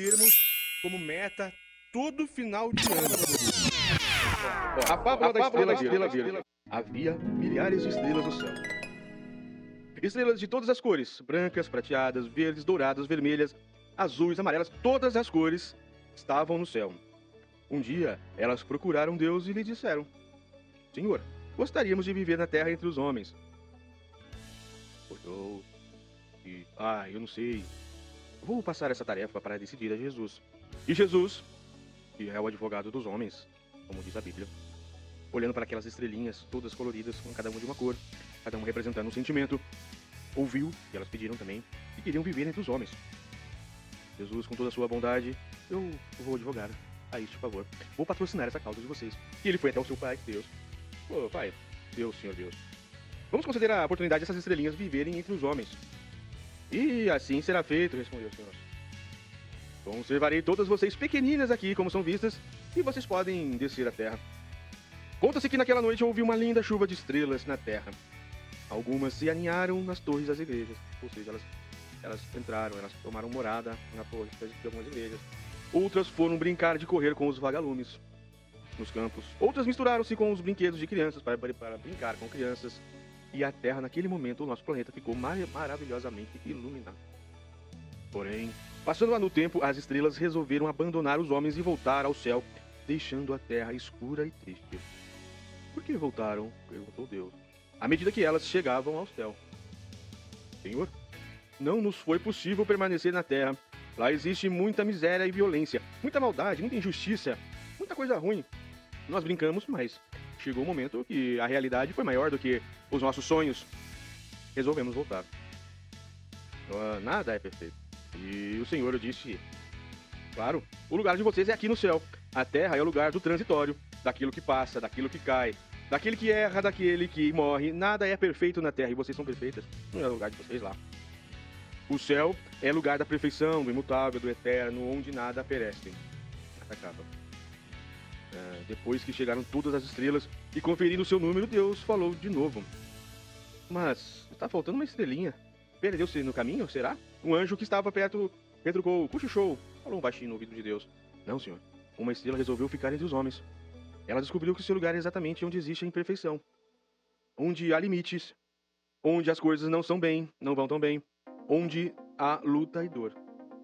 termos como meta todo final de ano. A fábula da estrela, estrela. Havia milhares de estrelas no céu. Estrelas de todas as cores: brancas, prateadas, verdes, douradas, vermelhas, azuis, amarelas, todas as cores estavam no céu. Um dia, elas procuraram Deus e lhe disseram: Senhor, gostaríamos de viver na terra entre os homens. Olhou e, ah, eu não sei. Vou passar essa tarefa para decidir a Jesus. E Jesus, que é o advogado dos homens, como diz a Bíblia, olhando para aquelas estrelinhas, todas coloridas, com cada uma de uma cor, cada um representando um sentimento, ouviu, e elas pediram também, que queriam viver entre os homens. Jesus, com toda a sua bondade, eu vou advogar a este favor. Vou patrocinar essa causa de vocês. E ele foi até o seu pai, Deus. Ô, pai, Deus, Senhor Deus. Vamos considerar a oportunidade dessas estrelinhas viverem entre os homens. E assim será feito, respondeu o Senhor. Conservarei todas vocês pequeninas aqui, como são vistas, e vocês podem descer à terra. Conta-se que naquela noite houve uma linda chuva de estrelas na terra. Algumas se aninharam nas torres das igrejas, ou seja, elas, elas entraram, elas tomaram morada na torre de algumas igrejas. Outras foram brincar de correr com os vagalumes nos campos. Outras misturaram-se com os brinquedos de crianças para, para brincar com crianças. E a Terra, naquele momento, o nosso planeta ficou mar maravilhosamente iluminado. Porém, passando no tempo, as estrelas resolveram abandonar os homens e voltar ao céu, deixando a Terra escura e triste. Por que voltaram? perguntou Deus. À medida que elas chegavam ao céu. Senhor, não nos foi possível permanecer na Terra. Lá existe muita miséria e violência, muita maldade, muita injustiça, muita coisa ruim. Nós brincamos, mas chegou o um momento que a realidade foi maior do que os nossos sonhos. Resolvemos voltar. Uh, nada é perfeito. E o Senhor disse: Claro, o lugar de vocês é aqui no céu. A terra é o lugar do transitório, daquilo que passa, daquilo que cai, daquele que erra, daquele que morre. Nada é perfeito na terra e vocês são perfeitas. Não é o lugar de vocês lá. O céu é lugar da perfeição, do imutável, do eterno, onde nada perece. Acaba. É, depois que chegaram todas as estrelas e conferindo seu número, Deus falou de novo. Mas está faltando uma estrelinha. Perdeu-se no caminho, será? Um anjo que estava perto retrucou, cochichou, falou um baixinho no ouvido de Deus. Não, senhor. Uma estrela resolveu ficar entre os homens. Ela descobriu que seu lugar é exatamente onde existe a imperfeição. Onde há limites. Onde as coisas não são bem, não vão tão bem. Onde há luta e dor.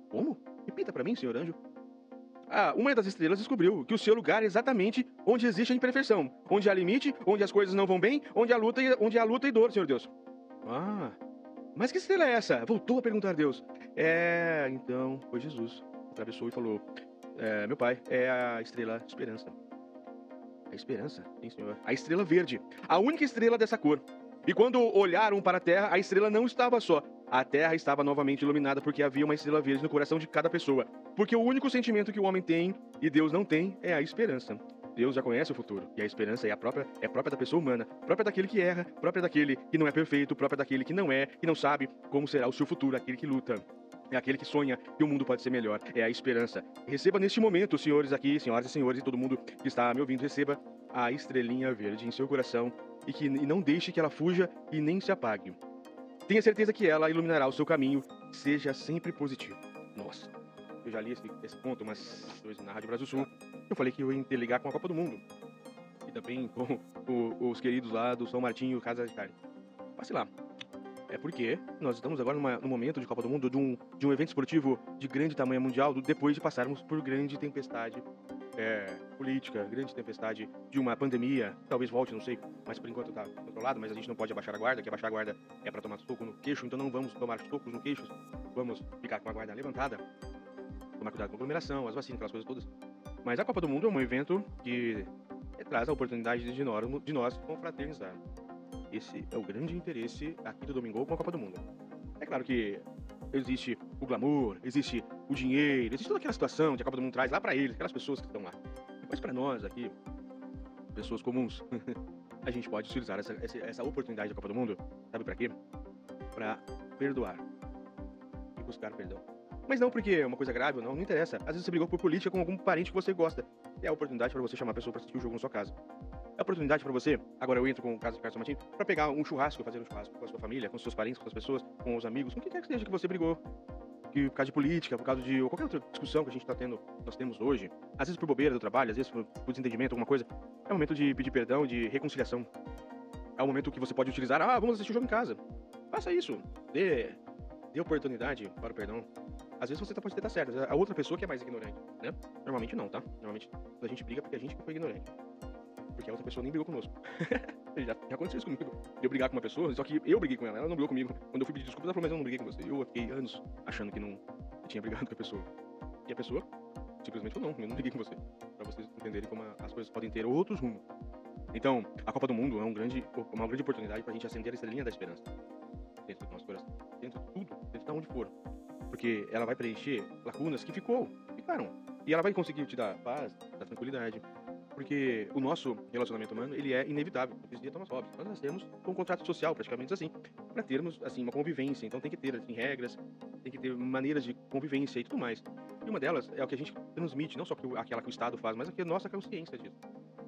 Como? Repita para mim, senhor anjo. Ah, uma das estrelas descobriu que o seu lugar é exatamente onde existe a imperfeição, onde há limite, onde as coisas não vão bem, onde há luta e, onde há luta e dor, Senhor Deus. Ah, mas que estrela é essa? Voltou a perguntar a Deus. É, então, foi Jesus. Atravessou e falou: é, Meu pai, é a estrela Esperança. A esperança? Sim, senhor. A estrela verde. A única estrela dessa cor. E quando olharam para a terra, a estrela não estava só. A terra estava novamente iluminada porque havia uma estrela verde no coração de cada pessoa. Porque o único sentimento que o homem tem e Deus não tem é a esperança. Deus já conhece o futuro, e a esperança é a própria, é própria da pessoa humana, própria daquele que erra, própria daquele que não é perfeito, própria daquele que não é, que não sabe como será o seu futuro, aquele que luta. É aquele que sonha que o mundo pode ser melhor. É a esperança. Receba neste momento, senhores aqui, senhoras e senhores, e todo mundo que está me ouvindo, receba a estrelinha verde em seu coração e que e não deixe que ela fuja e nem se apague. Tenha certeza que ela iluminará o seu caminho. Seja sempre positivo. Nossa, eu já li esse, esse ponto umas vezes na Rádio Brasil Sul. Eu falei que eu ia interligar com a Copa do Mundo. E também com, com os queridos lá do São Martinho Casa de Carne. Passe lá. É porque nós estamos agora numa, num momento de Copa do Mundo, de um, de um evento esportivo de grande tamanho mundial, depois de passarmos por grande tempestade é, política, grande tempestade de uma pandemia, talvez volte, não sei, mas por enquanto está controlado, mas a gente não pode abaixar a guarda, que abaixar a guarda é para tomar soco no queixo, então não vamos tomar socos no queixo, vamos ficar com a guarda levantada, tomar cuidado com a aglomeração, as vacinas, aquelas coisas todas. Mas a Copa do Mundo é um evento que traz a oportunidade de nós, de nós confraternizar. Esse é o grande interesse aqui do Domingo com a Copa do Mundo. É claro que existe o glamour, existe o dinheiro, existe toda aquela situação que a Copa do Mundo traz lá para eles, aquelas pessoas que estão lá. Mas para nós aqui, pessoas comuns, a gente pode utilizar essa, essa oportunidade da Copa do Mundo, sabe para quê? Para perdoar e buscar perdão. Mas não porque é uma coisa grave ou não, não interessa. Às vezes você brigou por política com algum parente que você gosta. É a oportunidade para você chamar a pessoa para assistir o jogo na sua casa. É a oportunidade para você, agora eu entro com o caso de Carlos Martins, para pegar um churrasco, fazer um churrasco com a sua família, com seus parentes, com as pessoas, com os amigos, com quem quer que seja que você brigou, que por causa de política, por causa de qualquer outra discussão que a gente tá tendo, nós temos hoje, às vezes por bobeira do trabalho, às vezes por, por desentendimento, alguma coisa, é o momento de pedir perdão, de reconciliação. É o momento que você pode utilizar, ah, vamos assistir o jogo em casa. Faça isso. Dê, dê oportunidade para o perdão. Às vezes você tá, pode estar certo, a outra pessoa que é mais ignorante, né? Normalmente não, tá? Normalmente a gente briga porque a gente foi ignorante. Porque a outra pessoa nem brigou conosco. já, já aconteceu isso comigo. Eu brigar com uma pessoa, só que eu briguei com ela, ela não brigou comigo. Quando eu fui pedir desculpa, ela falou, mas eu não briguei com você. Eu fiquei anos achando que não tinha brigado com a pessoa. E a pessoa simplesmente falou, não, eu não briguei com você. Pra vocês entenderem como as coisas podem ter outros rumos. Então, a Copa do Mundo é um grande, uma grande oportunidade pra gente acender a estrelinha da esperança. Dentro do nosso coração. Dentro de tudo, dentro de onde for. Porque ela vai preencher lacunas que ficou, ficaram. E ela vai conseguir te dar paz, dar tranquilidade, porque o nosso relacionamento humano, ele é inevitável. Dia Thomas Hobbes. Nós nascemos com um contrato social, praticamente assim, para termos, assim, uma convivência. Então tem que ter, assim, regras, tem que ter maneiras de convivência e tudo mais. E uma delas é o que a gente transmite, não só que aquela que o Estado faz, mas a nossa consciência disso.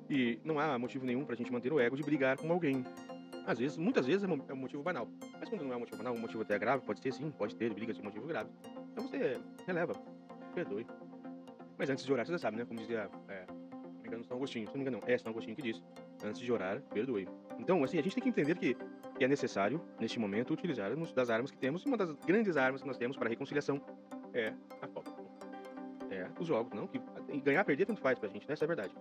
E não há motivo nenhum pra gente manter o ego de brigar com alguém. Às vezes, muitas vezes é um motivo banal. Mas quando não é um motivo banal, um motivo até grave, pode ser sim, pode ter brigas de motivo grave. Então você releva, perdoe. Mas antes de orar, você já sabe, né? Como dizia é, engano, São Agostinho. Se não me engano, não. É São Agostinho que diz. Antes de orar, perdoe. Então, assim, a gente tem que entender que, é necessário, neste momento, utilizarmos das armas que temos. E uma das grandes armas que nós temos para a reconciliação é a Copa. É os jogos, não? Que ganhar, perder, tanto faz pra gente, né? Essa é a verdade.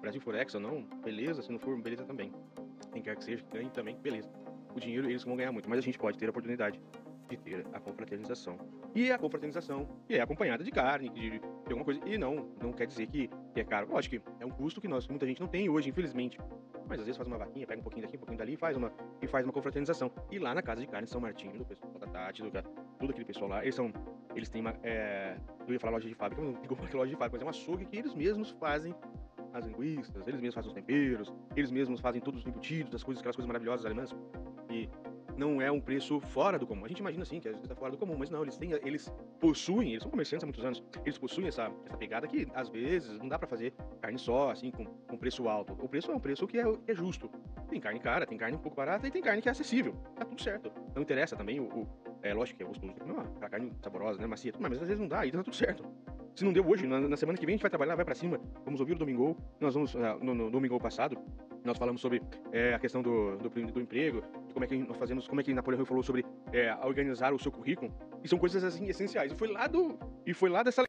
Brasil for ex ou não, beleza. Se não for, beleza também. Quem quer que seja, ganhe também, beleza. O dinheiro eles vão ganhar muito, mas a gente pode ter a oportunidade de ter a confraternização. E a confraternização que é acompanhada de carne, de, de alguma coisa. E não, não quer dizer que, que é caro. Lógico que é um custo que nós, muita gente não tem hoje, infelizmente. Mas às vezes faz uma vaquinha, pega um pouquinho daqui, um pouquinho dali e faz uma, e faz uma confraternização. E lá na casa de carne de São Martinho, do pessoal da Tati, do, todo aquele pessoal lá, eles são. Eles têm uma. É, eu ia falar loja de fábrica, mas não digo loja de fábrica, mas é uma açougue que eles mesmos fazem as linguiças, eles mesmos fazem os temperos, eles mesmos fazem todos os embutidos, as coisas, aquelas coisas maravilhosas alemãs. E não é um preço fora do comum. A gente imagina assim, que às vezes está fora do comum, mas não, eles têm, eles possuem, eles são comerciantes há muitos anos, eles possuem essa, essa pegada que às vezes não dá para fazer carne só, assim, com, com preço alto. O preço é um preço que é, é, justo. Tem carne cara, tem carne um pouco barata e tem carne que é acessível. Tá tudo certo. Não interessa também o. o é lógico que é gostoso, não, aquela carne saborosa, né, macia, mas às vezes não dá, e tá tudo certo. Se não deu hoje, na, na, semana que vem a gente vai trabalhar, vai para cima. Vamos ouvir o Domingo. Nós vamos, uh, no, no, domingo passado, nós falamos sobre é, a questão do, do, do, emprego, como é que nós fazemos, como é que Napoleão falou sobre é, organizar o seu currículo. E são coisas assim essenciais. E foi lá do. E foi lá dessa